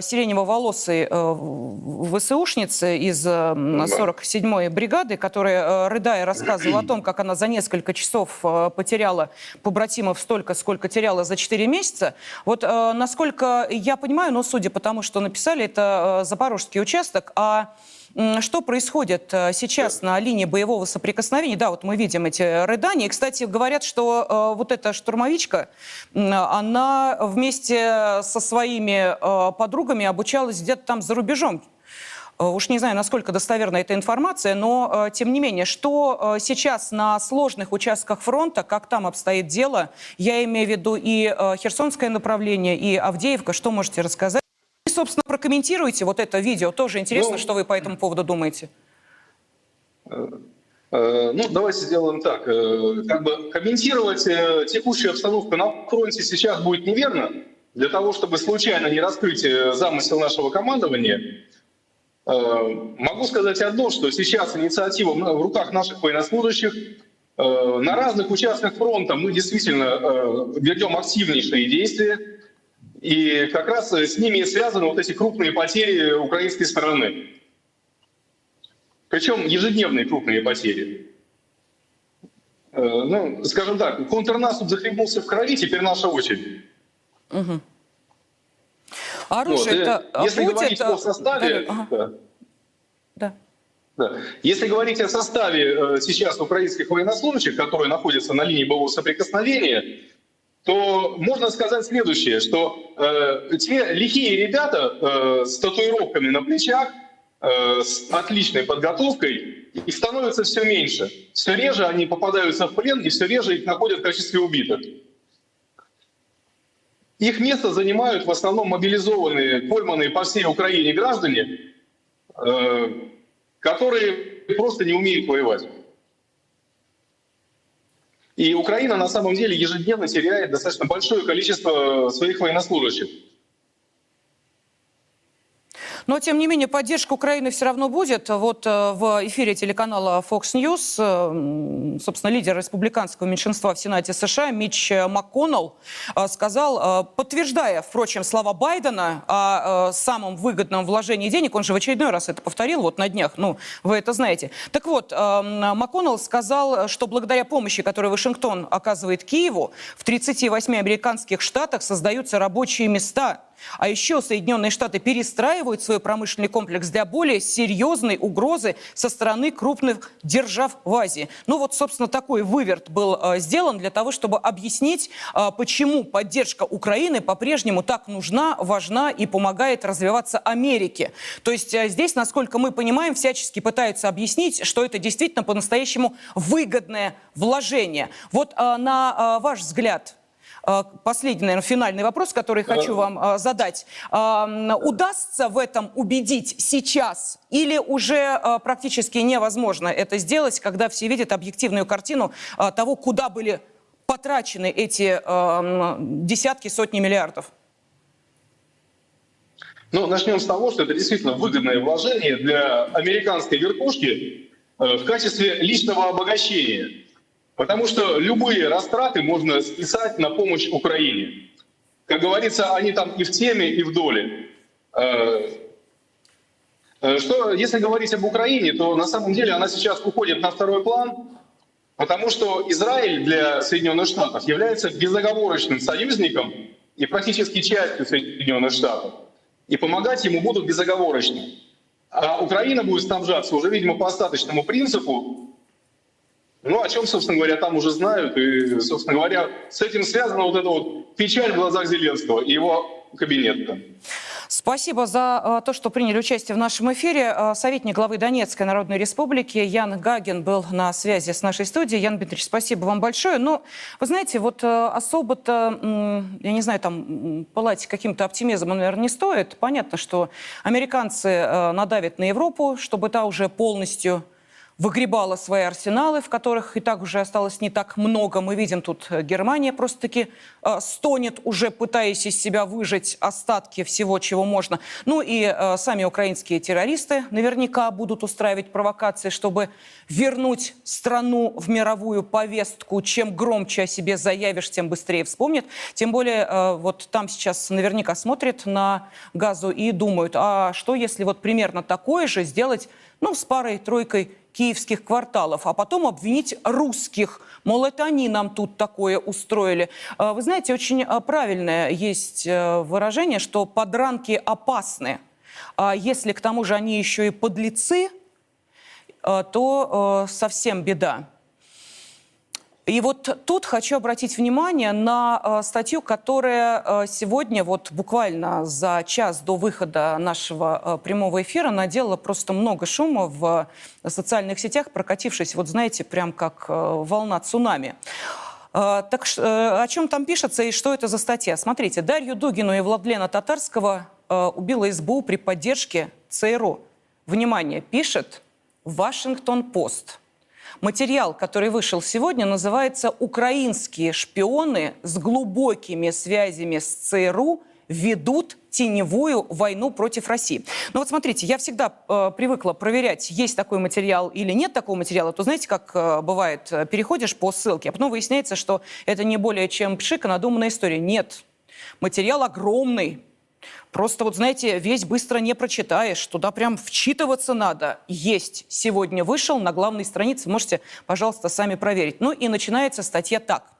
сиренево-волосой ВСУшницы из 47-й бригады, которая, рыдая, рассказывала о том, как она за несколько часов потеряла побратимов столько, сколько теряла за 4 месяца. Вот насколько я понимаю, но судя по тому, что написали, это запорожский участок, а что происходит сейчас на линии боевого соприкосновения? Да, вот мы видим эти рыдания. И, кстати, говорят, что э, вот эта штурмовичка, она вместе со своими э, подругами обучалась где-то там за рубежом. Уж не знаю, насколько достоверна эта информация, но, тем не менее, что сейчас на сложных участках фронта, как там обстоит дело, я имею в виду и Херсонское направление, и Авдеевка, что можете рассказать? Собственно, прокомментируйте вот это видео. Тоже интересно, ну, что вы по этому поводу думаете. Ну, давайте сделаем так. Как бы комментировать текущую обстановку на фронте сейчас будет неверно. Для того, чтобы случайно не раскрыть замысел нашего командования, могу сказать одно, что сейчас инициатива в руках наших военнослужащих. На разных участках фронта мы действительно ведем активнейшие действия. И как раз с ними связаны вот эти крупные потери украинской стороны. Причем ежедневные крупные потери. Ну, скажем так, контрнаступ захлебнулся в крови, теперь наша очередь. Угу. Оружие вот. это Если будет, говорить о составе... Ага. Да. Да. Если говорить о составе сейчас украинских военнослужащих, которые находятся на линии боевого соприкосновения, то можно сказать следующее, что э, те лихие ребята э, с татуировками на плечах, э, с отличной подготовкой, их становится все меньше. Все реже они попадаются в плен, и все реже их находят в качестве убитых. Их место занимают в основном мобилизованные, пойманные по всей Украине граждане, э, которые просто не умеют воевать. И Украина на самом деле ежедневно теряет достаточно большое количество своих военнослужащих. Но, тем не менее, поддержка Украины все равно будет. Вот э, в эфире телеканала Fox News, э, собственно, лидер республиканского меньшинства в Сенате США Митч МакКоннелл э, сказал, подтверждая, впрочем, слова Байдена о самом выгодном вложении денег, он же в очередной раз это повторил вот на днях, ну, вы это знаете. Так вот, МакКоннелл сказал, что благодаря помощи, которую Вашингтон оказывает Киеву, в 38 американских штатах создаются рабочие места – А еще Соединенные Штаты перестраивают свой промышленный комплекс для более серьезной угрозы со стороны крупных держав в Азии. Ну вот, собственно, такой выверт был э, сделан для того, чтобы объяснить, э, почему поддержка Украины по-прежнему так нужна, важна и помогает развиваться Америке. То есть э, здесь, насколько мы понимаем, всячески пытаются объяснить, что это действительно по-настоящему выгодное вложение. Вот на ваш взгляд, последний, наверное, финальный вопрос, который хочу вам э, задать. Э, Удастся в этом убедить сейчас или уже практически невозможно это сделать, когда все видят объективную картину того, куда были потрачены эти десятки, сотни миллиардов? Ну, начнем с того, что это действительно выгодное вложение для американской верхушки э, в качестве личного обогащения. Потому что любые растраты можно списать на помощь Украине. Как говорится, они там и в теме, и в доле. Э, э, что, если говорить об Украине, то на самом деле она сейчас уходит на второй план, потому что Израиль для Соединенных Штатов является безоговорочным союзником и практически частью Соединенных Штатов и помогать ему будут безоговорочно. А Украина будет снабжаться уже, видимо, по остаточному принципу, ну, о чем, собственно говоря, там уже знают. И, собственно говоря, с этим связана вот эта вот печаль в глазах Зеленского и его кабинета. Спасибо за э, то, что приняли участие в нашем эфире. Э, советник главы Донецкой Народной Республики Ян Гагин был на связи с нашей студией. Ян Дмитриевич, спасибо вам большое. Но, вы знаете, вот э, особо-то, я не знаю, там, пылать каким-то оптимизмом, наверное, не стоит. Понятно, что американцы надавят на Европу, чтобы та уже полностью выгребала свои арсеналы, в которых и так уже осталось не так много. Мы видим тут э, Германия просто-таки э, стонет, уже пытаясь из себя выжать остатки всего, чего можно. Ну и э, сами украинские террористы наверняка будут устраивать провокации, чтобы вернуть страну в мировую повестку. Чем громче о себе заявишь, тем быстрее вспомнят. Тем более э, вот там сейчас наверняка смотрят на газу и думают, а что если вот примерно такое же сделать ну, с парой-тройкой киевских кварталов, а потом обвинить русских. Мол, это они нам тут такое устроили. А, вы знаете, очень а, правильное есть э, выражение, что подранки опасны. А если к тому же они еще и подлецы, э, то э, совсем беда. И вот тут хочу обратить внимание на э, статью, которая э, сегодня, вот буквально за час до выхода нашего э, прямого эфира, наделала просто много шума в социальных сетях, прокатившись, вот знаете, прям как волна цунами. Так о чем там пишется и что это за статья? Смотрите, Дарью Дугину и Владлена Татарского убила СБУ при поддержке ЦРУ. Внимание, пишет Вашингтон-Пост. Материал, который вышел сегодня, называется «Украинские шпионы с глубокими связями с ЦРУ ведут теневую войну против России. Ну вот смотрите, я всегда э, привыкла проверять, есть такой материал или нет такого материала. То знаете, как э, бывает, э, переходишь по ссылке, а потом выясняется, что это не более чем пшика, надуманная история. Нет, материал огромный, Просто вот, знаете, весь быстро не прочитаешь, туда прям вчитываться надо. Есть. Сегодня вышел на главной странице, можете, пожалуйста, сами проверить. Ну и начинается статья так.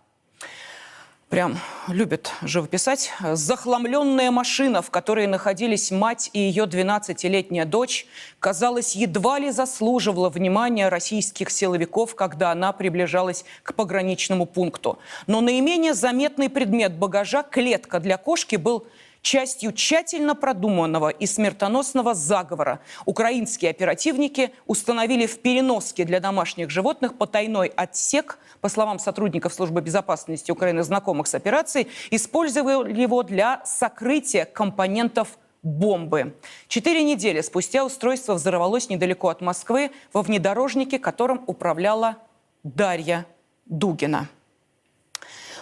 Прям любят живописать. Захламленная машина, в которой находились мать и ее 12-летняя дочь, казалось, едва ли заслуживала внимания российских силовиков, когда она приближалась к пограничному пункту. Но наименее заметный предмет багажа, клетка для кошки, был частью тщательно продуманного и смертоносного заговора. Украинские оперативники установили в переноске для домашних животных потайной отсек, по словам сотрудников Службы безопасности Украины, знакомых с операцией, использовали его для сокрытия компонентов бомбы. Четыре недели спустя устройство взорвалось недалеко от Москвы во внедорожнике, которым управляла Дарья Дугина.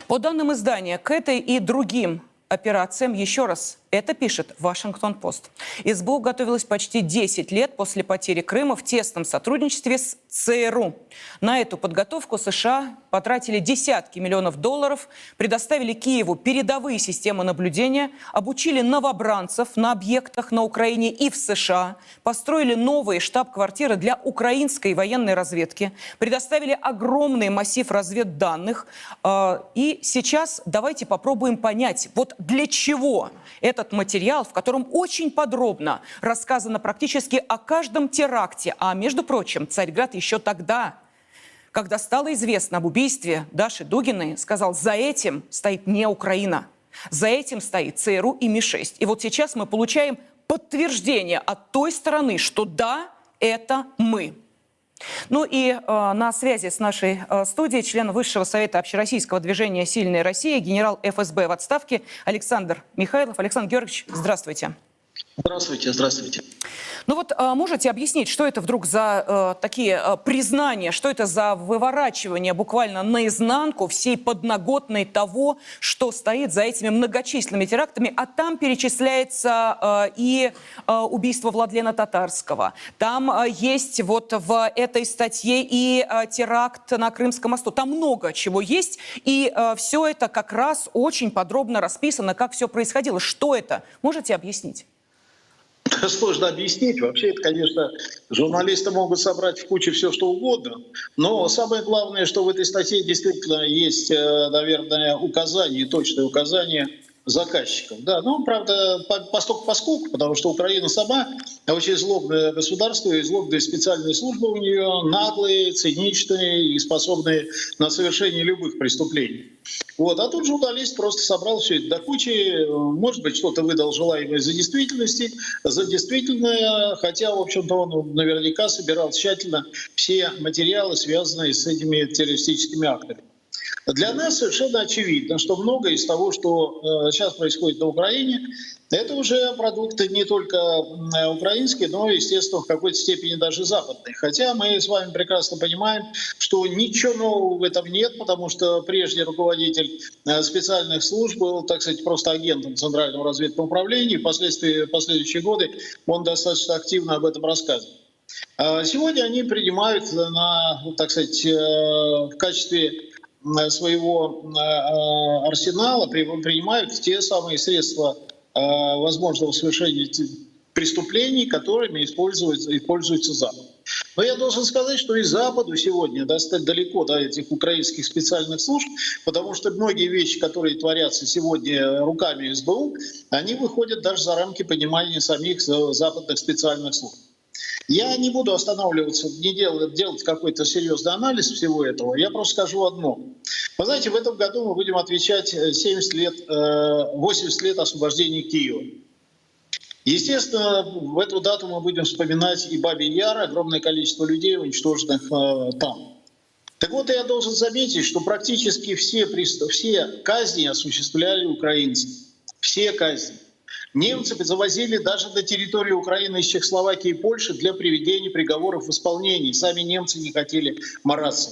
По данным издания, к этой и другим операциям, еще раз, это пишет Вашингтон-Пост. СБУ готовилась почти 10 лет после потери Крыма в тесном сотрудничестве с ЦРУ. На эту подготовку США потратили десятки миллионов долларов, предоставили Киеву передовые системы наблюдения, обучили новобранцев на объектах на Украине и в США, построили новые штаб-квартиры для украинской военной разведки, предоставили огромный массив разведданных. А, и сейчас давайте попробуем понять, вот для чего этот материал, в котором очень подробно рассказано практически о каждом теракте. А, между прочим, Царьград еще тогда, когда стало известно об убийстве Даши Дугиной, сказал, за этим стоит не Украина, за этим стоит ЦРУ и Ми-6. И вот сейчас мы получаем подтверждение от той стороны, что да, это мы. Ну и э, на связи с нашей э, студией член Высшего совета общероссийского движения «Сильная Россия», генерал ФСБ в отставке Александр Михайлов. Александр Георгиевич, здравствуйте. Здравствуйте, здравствуйте. Ну вот а, можете объяснить, что это вдруг за э, такие э, признания, что это за выворачивание буквально наизнанку всей подноготной того, что стоит за этими многочисленными терактами, а там перечисляется э, и э, убийство Владлена Татарского, там э, есть вот в этой статье и э, теракт на Крымском мосту, там много чего есть, и э, все это как раз очень подробно расписано, как все происходило. Что это? Можете объяснить? (laughs) Сложно объяснить. Вообще, это, конечно, журналисты могут собрать в куче все, что угодно. Но самое главное, что в этой статье действительно есть, э, наверное, указания, точные указания заказчиков. Да, ну, правда, постольку поскольку, потому что Украина сама очень злобное государство и злобные специальные службы у нее наглые, циничные и способные на совершение любых преступлений. Вот. А тут журналист просто собрал все это до кучи, может быть, что-то выдал желаемое за действительности, за действительное, хотя, в общем-то, он наверняка собирал тщательно все материалы, связанные с этими террористическими актами. Для нас совершенно очевидно, что многое из того, что э, сейчас происходит на Украине, это уже продукты не только украинские, но, естественно, в какой-то степени даже западные. Хотя мы с вами прекрасно понимаем, что ничего нового в этом нет, потому что прежний руководитель э, специальных служб был, так сказать, просто агентом Центрального разведного управления. Впоследствии, последующие годы он достаточно активно об этом рассказывал. А сегодня они принимают на, так сказать, э, в качестве Э, своего э, э, арсенала принимают те самые средства возможного совершения преступлений, которыми используется, используется Запад. Но я должен сказать, что и Западу сегодня достать далеко до этих украинских специальных служб, потому что многие вещи, которые творятся сегодня руками СБУ, они выходят даже за рамки понимания самих западных специальных служб. Я не буду останавливаться, не делать, делать какой-то серьезный анализ всего этого. Я просто скажу одно. Вы знаете, в этом году мы будем отвечать 70 э, лет, 80 э, лет освобождения Киева. Естественно, в эту дату мы будем вспоминать и Бабий Яр, огромное количество людей, уничтоженных э, там. Так вот, я должен заметить, что практически все, все казни осуществляли украинцы. Все казни. Немцы завозили даже на территорию Украины из Чехословакии и Польши для приведения приговоров в исполнении. Сами немцы не хотели мараться.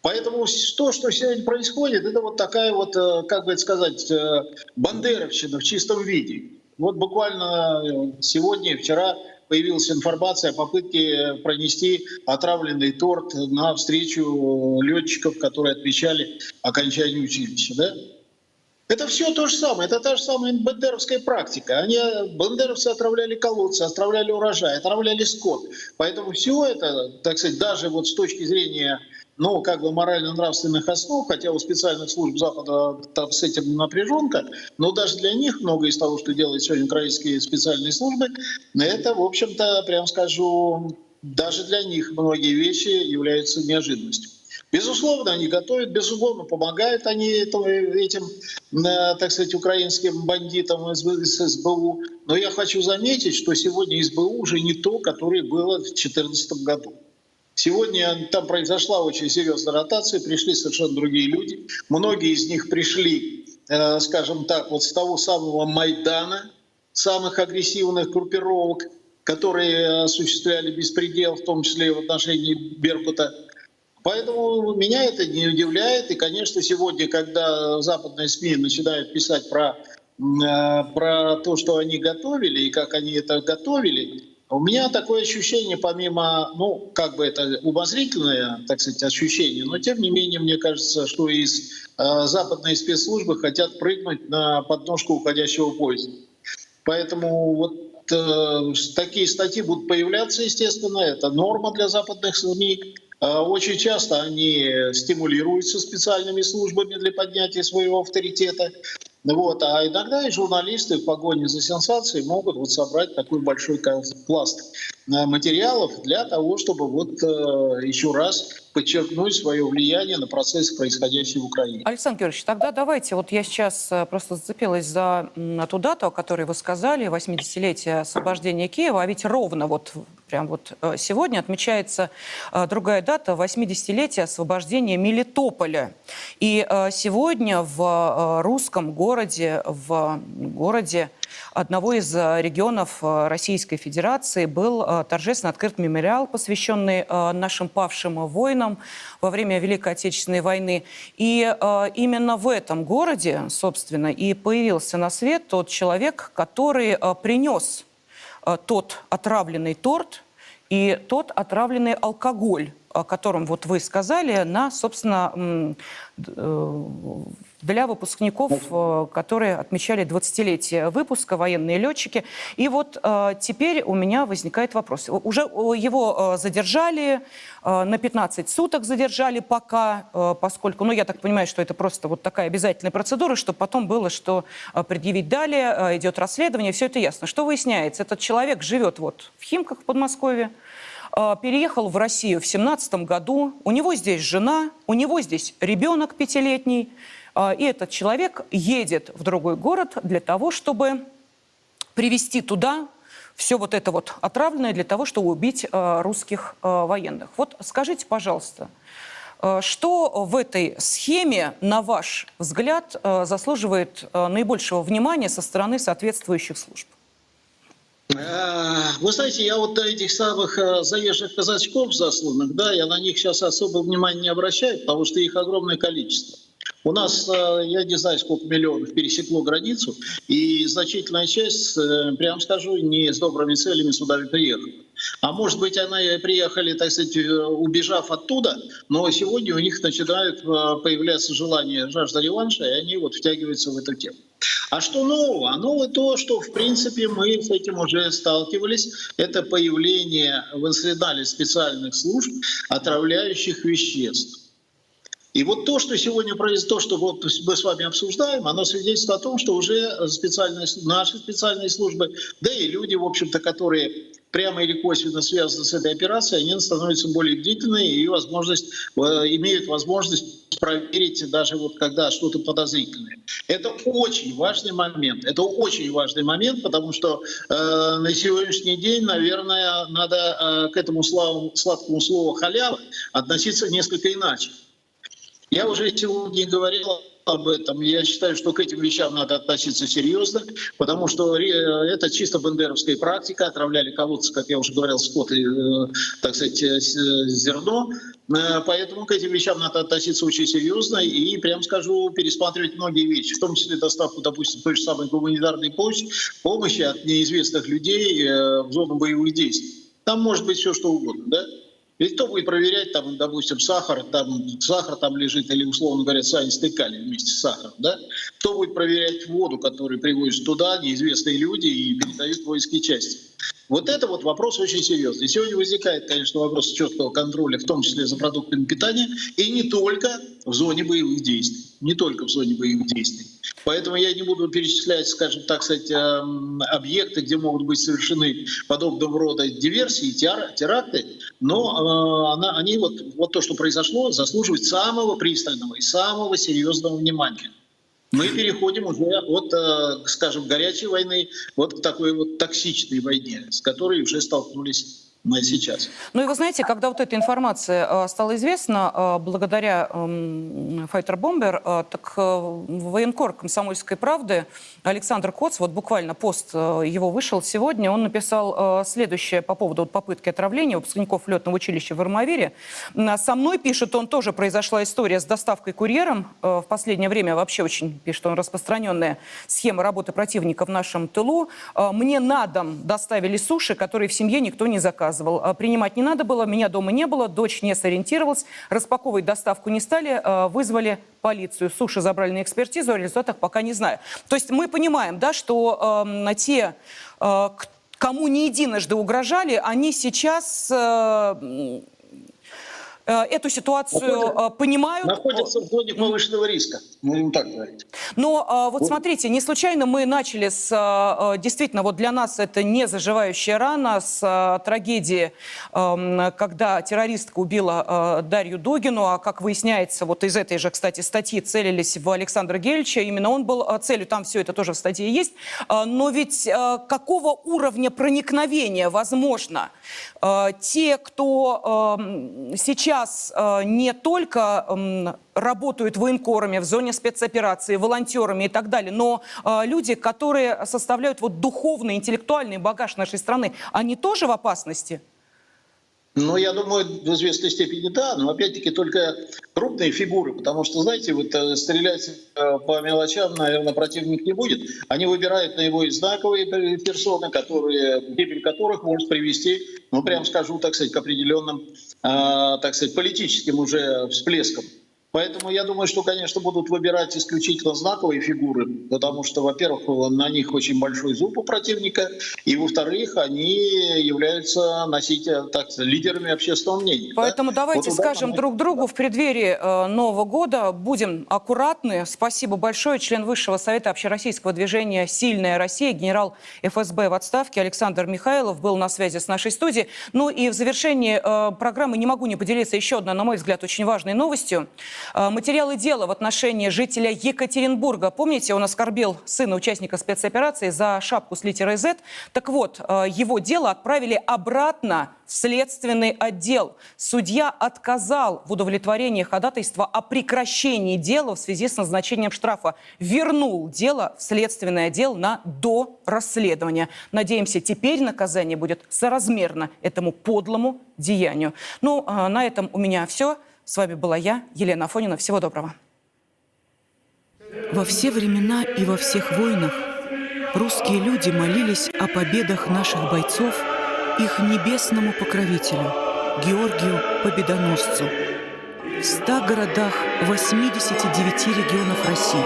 Поэтому то, что сегодня происходит, это вот такая вот, э, как бы сказать, э, бандеровщина в чистом виде. Вот буквально э, сегодня вчера появилась информация о попытке пронести отравленный торт на встречу летчиков, которые отмечали окончание училища. Да? Это все то же самое, это та же самая бандеровская практика. Они, бандеровцы отравляли колодцы, отравляли урожай, отравляли скот. Поэтому все это, так сказать, даже вот с точки зрения ну, как бы морально-нравственных основ, хотя у специальных служб Запада там с этим напряженка, но даже для них многое из того, что делают сегодня украинские специальные службы, это, в общем-то, прям скажу, даже для них многие вещи являются неожиданностью. Безусловно, они готовят, безусловно, помогают они этим, э, так сказать, украинским бандитам из СБУ. Но я хочу заметить, что сегодня СБУ уже не то, которое было в 2014 году. Сегодня там произошла очень серьезная ротация, пришли совершенно другие люди. Многие из них пришли, э, скажем так, вот с того самого Майдана, самых агрессивных группировок, которые осуществляли беспредел, в том числе в отношении Беркута. Поэтому меня это не удивляет. И, конечно, сегодня, когда западные СМИ начинают писать про, э, про то, что они готовили и как они это готовили, у меня такое ощущение, помимо, ну, как бы это умозрительное, так сказать, ощущение, но тем не менее, мне кажется, что из э, западной спецслужбы хотят прыгнуть на подножку уходящего поезда. Поэтому вот э, такие статьи будут появляться, естественно, это норма для западных СМИ. А, очень часто они стимулируются специальными службами для поднятия своего авторитета. Вот. А иногда и журналисты в погоне за сенсацией могут вот собрать такой большой пласт э, материалов для того, чтобы вот э, еще раз подчеркнуть свое влияние на процессы, происходящие в Украине. Александр Георгиевич, тогда давайте, вот я сейчас э, просто зацепилась за ту дату, о которой вы сказали, 80-летие освобождения Киева, а ведь ровно вот прям вот э, сегодня отмечается э, другая дата, 80-летие освобождения Мелитополя. И сегодня в русском городе, в городе одного из регионов Российской Федерации был торжественно открыт мемориал, посвященный нашим павшим воинам, во время Великой Отечественной войны. И э, именно в этом городе, собственно, и появился на свет тот человек, который э, принес э, тот отравленный торт и тот отравленный алкоголь, о котором вот вы сказали, на, собственно, э, для выпускников, э, которые отмечали 20-летие выпуска, военные летчики. И вот э, теперь у меня возникает вопрос. Уже его задержали, на 15 суток задержали пока, поскольку, ну, я так понимаю, что это просто вот такая обязательная процедура, чтобы потом было, что предъявить далее, идет расследование, все это ясно. Что выясняется? Этот человек живет вот в Химках в Подмосковье, переехал в Россию в 17 году. У него здесь жена, у него здесь ребенок пятилетний. А, и этот человек едет в другой город для того, чтобы привезти туда все вот это вот отравленное для того, чтобы убить а, русских военных. Вот скажите, пожалуйста, что в этой схеме, на ваш взгляд, заслуживает наибольшего внимания со стороны соответствующих служб? Э, вы знаете, я вот этих самых э, заезжих казачков засланных, да, я на них сейчас особо внимания не обращаю, потому что их огромное количество. У нас, э, я не знаю, сколько миллионов пересекло границу, и значительная часть, прям скажу, не с добрыми целями сюда приехала. А может быть, они приехали, так сказать, убежав оттуда, но сегодня у них начинают появляться желание, жажда реванша, и они вот втягиваются в эту тему. А что нового? А новое то, что, в принципе, мы с этим уже сталкивались. Это появление в арсенале специальных служб отравляющих веществ. И вот то, что сегодня произошло, то, что вот мы с вами обсуждаем, оно свидетельствует о том, что уже специальные, наши специальные службы, да и люди, в общем-то, которые прямо или косвенно связаны с этой операцией, они становятся более бдительными и возможность, э, имеют возможность проверить даже вот когда что-то подозрительное. Это очень важный момент. Это очень важный момент, потому что э, на сегодняшний день, наверное, надо э, к этому славу, сладкому слову халява относиться несколько иначе. Я уже сегодня говорил об этом. Я считаю, что к этим вещам надо относиться серьезно, потому что это чисто бандеровская практика. Отравляли колодцы, как я уже говорил, скот и, э, так сказать, э, зерно. Э, поэтому к этим вещам надо относиться очень серьезно и, прям скажу, пересматривать многие вещи, в том числе доставку, допустим, той же самой гуманитарной помощи, помощи от неизвестных людей в зону боевых действий. Там может быть все что угодно, да? Ведь кто будет проверять, там, допустим, сахар, там, сахар там лежит, или, условно говоря, цианистый калий вместе с сахаром, да? Кто будет проверять воду, которую привозят туда неизвестные люди и передают воинские части? Вот это вот вопрос очень серьезный. Сегодня возникает, конечно, вопрос четкого контроля, в том числе за продуктами питания, и не только в зоне боевых действий. Не только в зоне боевых действий. Поэтому я не буду перечислять, скажем так сказать, эм, объекты, где могут быть совершены подобного рода диверсии, теракты, но э, они вот, вот то, что произошло, заслуживает самого пристального и самого серьезного внимания. Мы переходим уже от, э, скажем, горячей войны вот к такой вот токсичной войне, с которой уже столкнулись мы сейчас. Ну и вы знаете, когда вот эта информация э, стала известна, э, благодаря эм, Fighter Bomber, э, так военкор «Комсомольской правды» Александр Коц, вот буквально пост его вышел сегодня, он написал следующее по поводу попытки отравления выпускников летного училища в Армавире. Со мной, пишет он, тоже произошла история с доставкой курьером. В последнее время вообще очень, пишет он, распространенная схема работы противника в нашем тылу. Мне на дом доставили суши, которые в семье никто не заказывал рассказывал. А, принимать не надо было, меня дома не было, дочь не сориентировалась, распаковывать доставку не стали, а, вызвали полицию. Суши забрали на экспертизу, о результатах пока не знаю. То есть мы понимаем, да, что э, те, э, кому не единожды угрожали, они сейчас... Э, э, эту ситуацию Находят, понимают. Находятся в зоне повышенного риска, будем так говорить. Но вот, вот смотрите, не случайно мы начали с, действительно, вот для нас это не заживающая рана, с трагедии, эм, когда террористка убила Дарью Дугину, а как выясняется, вот из этой же, кстати, статьи целились в Александра Гельча, именно он был целью, там все это тоже в статье есть. Но ведь какого уровня проникновения возможно? Те, кто эм, сейчас э, не только работают военкорами в зоне спецоперации, волонтерами и так далее, но э, люди, которые составляют вот духовный, интеллектуальный багаж нашей страны, они тоже в опасности? Ну, я думаю, в известной степени да, но опять-таки только крупные фигуры, потому что, знаете, вот э, стрелять э, по мелочам, наверное, противник не будет. Они выбирают на его знаковые персоны, которые, гибель которых может привести, ну, прям скажу, так сказать, к определенным, э, так сказать, политическим уже всплескам. Поэтому я думаю, что, конечно, будут выбирать исключительно знаковые фигуры, потому что, во-первых, на них очень большой зуб у противника, и, во-вторых, они являются носителями, так, лидерами общественного мнения. Поэтому да? давайте вот скажем друг другу в преддверии э, Нового года, будем аккуратны. Спасибо большое. Член Высшего Совета общероссийского движения «Сильная Россия», генерал ФСБ в отставке Александр Михайлов был на связи с нашей студией. Ну и в завершении э, программы не могу не поделиться еще одной, на мой взгляд, очень важной новостью. Э, материалы дела в отношении жителя Екатеринбурга. Помните, он оскорбил сына участника спецоперации за шапку с литерой Z? Так вот, э, его дело отправили обратно в следственный отдел. Судья отказал в удовлетворении ходатайства о прекращении дела в связи с назначением штрафа. Вернул дело в следственный отдел на до расследования. Надеемся, теперь наказание будет соразмерно этому подлому деянию. Ну, э, на этом у меня все. С вами была я, Елена Афонина. Всего доброго. Во все времена и во всех войнах русские люди молились о победах наших бойцов их небесному покровителю, Георгию Победоносцу. В ста городах 89 регионов России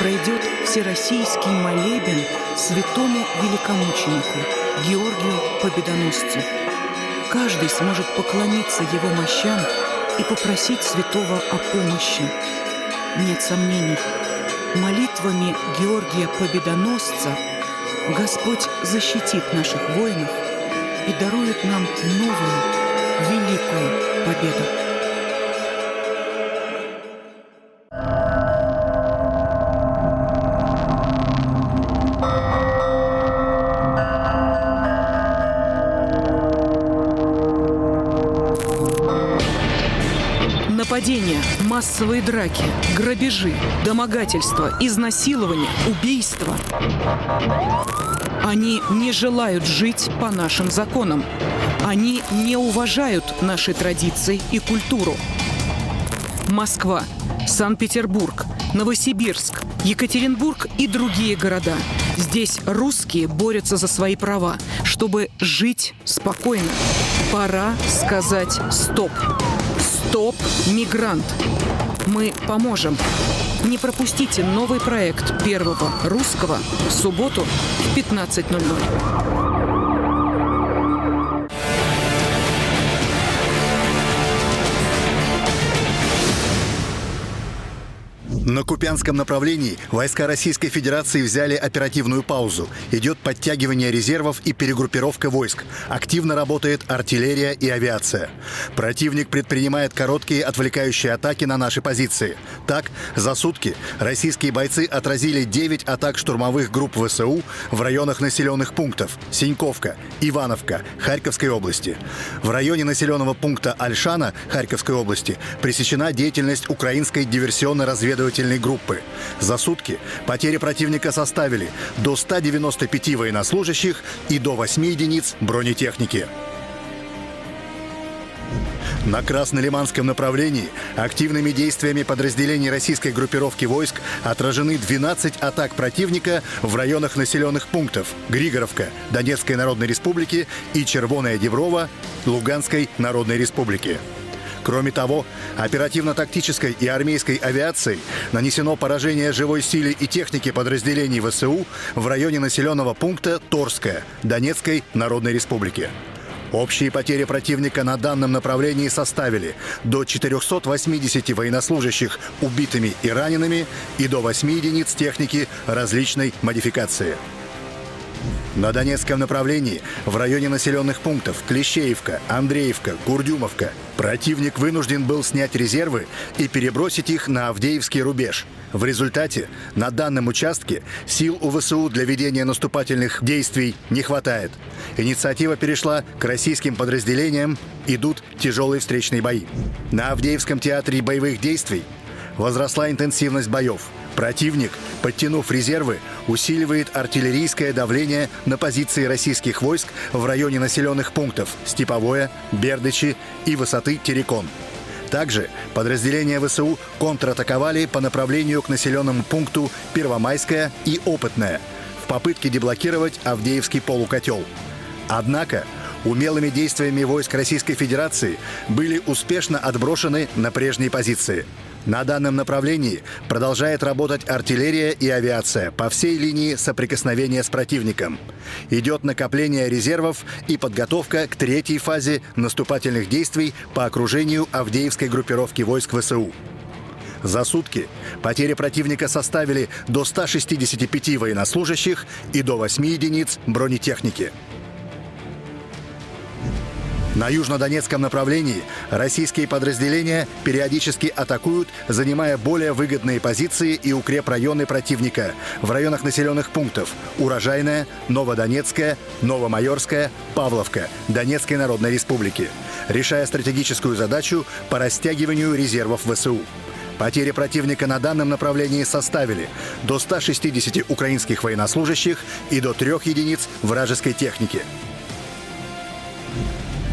пройдет всероссийский молебен святому великомученику Георгию Победоносцу. Каждый сможет поклониться его мощам – и попросить святого о помощи. Нет сомнений, молитвами Георгия Победоносца Господь защитит наших воинов и дарует нам новую, великую победу. Массовые драки, грабежи, домогательства, изнасилования, убийства. Они не желают жить по нашим законам. Они не уважают наши традиции и культуру. Москва, Санкт-Петербург, Новосибирск, Екатеринбург и другие города. Здесь русские борются за свои права, чтобы жить спокойно. Пора сказать «стоп». Стоп, мигрант. Мы поможем. Не пропустите новый проект первого русского в субботу в 15.00. На Купянском направлении войска Российской Федерации взяли оперативную паузу. Идет подтягивание резервов и перегруппировка войск. Активно работает артиллерия и авиация. Противник предпринимает короткие отвлекающие атаки на наши позиции. Так, за сутки российские бойцы отразили 9 атак штурмовых групп ВСУ в районах населенных пунктов Синьковка, Ивановка, Харьковской области. В районе населенного пункта Альшана Харьковской области пресечена деятельность украинской диверсионно-разведывательной разведывательной группы. За сутки потери противника составили до 195 военнослужащих и до 8 единиц бронетехники. На Краснолиманском направлении активными действиями подразделений российской группировки войск отражены 12 атак противника в районах населенных пунктов Григоровка, Донецкой Народной Республики и Червоная Деброва, Луганской Народной Республики. Кроме того, оперативно-тактической и армейской авиацией нанесено поражение живой силе и техники подразделений ВСУ в районе населенного пункта Торская Донецкой Народной Республики. Общие потери противника на данном направлении составили до 480 военнослужащих убитыми и ранеными и до 8 единиц техники различной модификации. На Донецком направлении в районе населенных пунктов Клещеевка, Андреевка, Курдюмовка противник вынужден был снять резервы и перебросить их на Авдеевский рубеж. В результате на данном участке сил у ВСУ для ведения наступательных действий не хватает. Инициатива перешла к российским подразделениям, идут тяжелые встречные бои. На Авдеевском театре боевых действий возросла интенсивность боев – Противник, подтянув резервы, усиливает артиллерийское давление на позиции российских войск в районе населенных пунктов Степовое, Бердычи и высоты Терекон. Также подразделения ВСУ контратаковали по направлению к населенному пункту Первомайская и Опытная в попытке деблокировать Авдеевский полукотел. Однако умелыми действиями войск Российской Федерации были успешно отброшены на прежние позиции – на данном направлении продолжает работать артиллерия и авиация по всей линии соприкосновения с противником. Идет накопление резервов и подготовка к третьей фазе наступательных действий по окружению Авдеевской группировки войск ВСУ. За сутки потери противника составили до 165 военнослужащих и до 8 единиц бронетехники. На южнодонецком направлении российские подразделения периодически атакуют, занимая более выгодные позиции и укрепрайоны противника в районах населенных пунктов Урожайная, Новодонецкая, Новомайорская, Павловка, Донецкой Народной Республики, решая стратегическую задачу по растягиванию резервов ВСУ. Потери противника на данном направлении составили до 160 украинских военнослужащих и до трех единиц вражеской техники.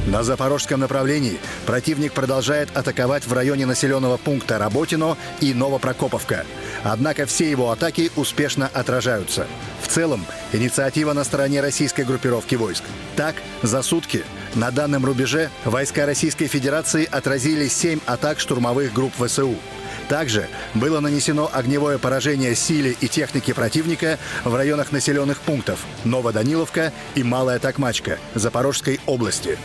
На запорожском направлении противник продолжает атаковать в районе населенного пункта Работино и Новопрокоповка. Однако все его атаки успешно отражаются. В целом, инициатива на стороне российской группировки войск. Так, за сутки на данном рубеже войска Российской Федерации отразили 7 атак штурмовых групп ВСУ. Также было нанесено огневое поражение силе и технике противника в районах населенных пунктов Новоданиловка и Малая Токмачка Запорожской области.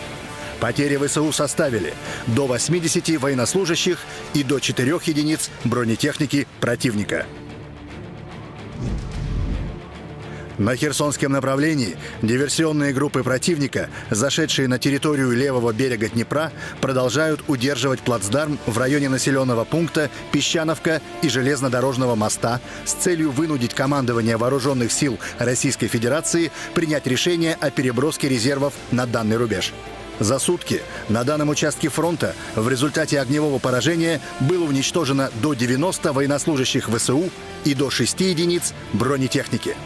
Потери ВСУ составили до 80 военнослужащих и до 4 единиц бронетехники противника. На Херсонском направлении диверсионные группы противника, зашедшие на территорию левого берега Днепра, продолжают удерживать плацдарм в районе населенного пункта Песчановка и железнодорожного моста с целью вынудить командование вооруженных сил Российской Федерации принять решение о переброске резервов на данный рубеж. За сутки на данном участке фронта в результате огневого поражения было уничтожено до 90 военнослужащих ВСУ и до 6 единиц бронетехники.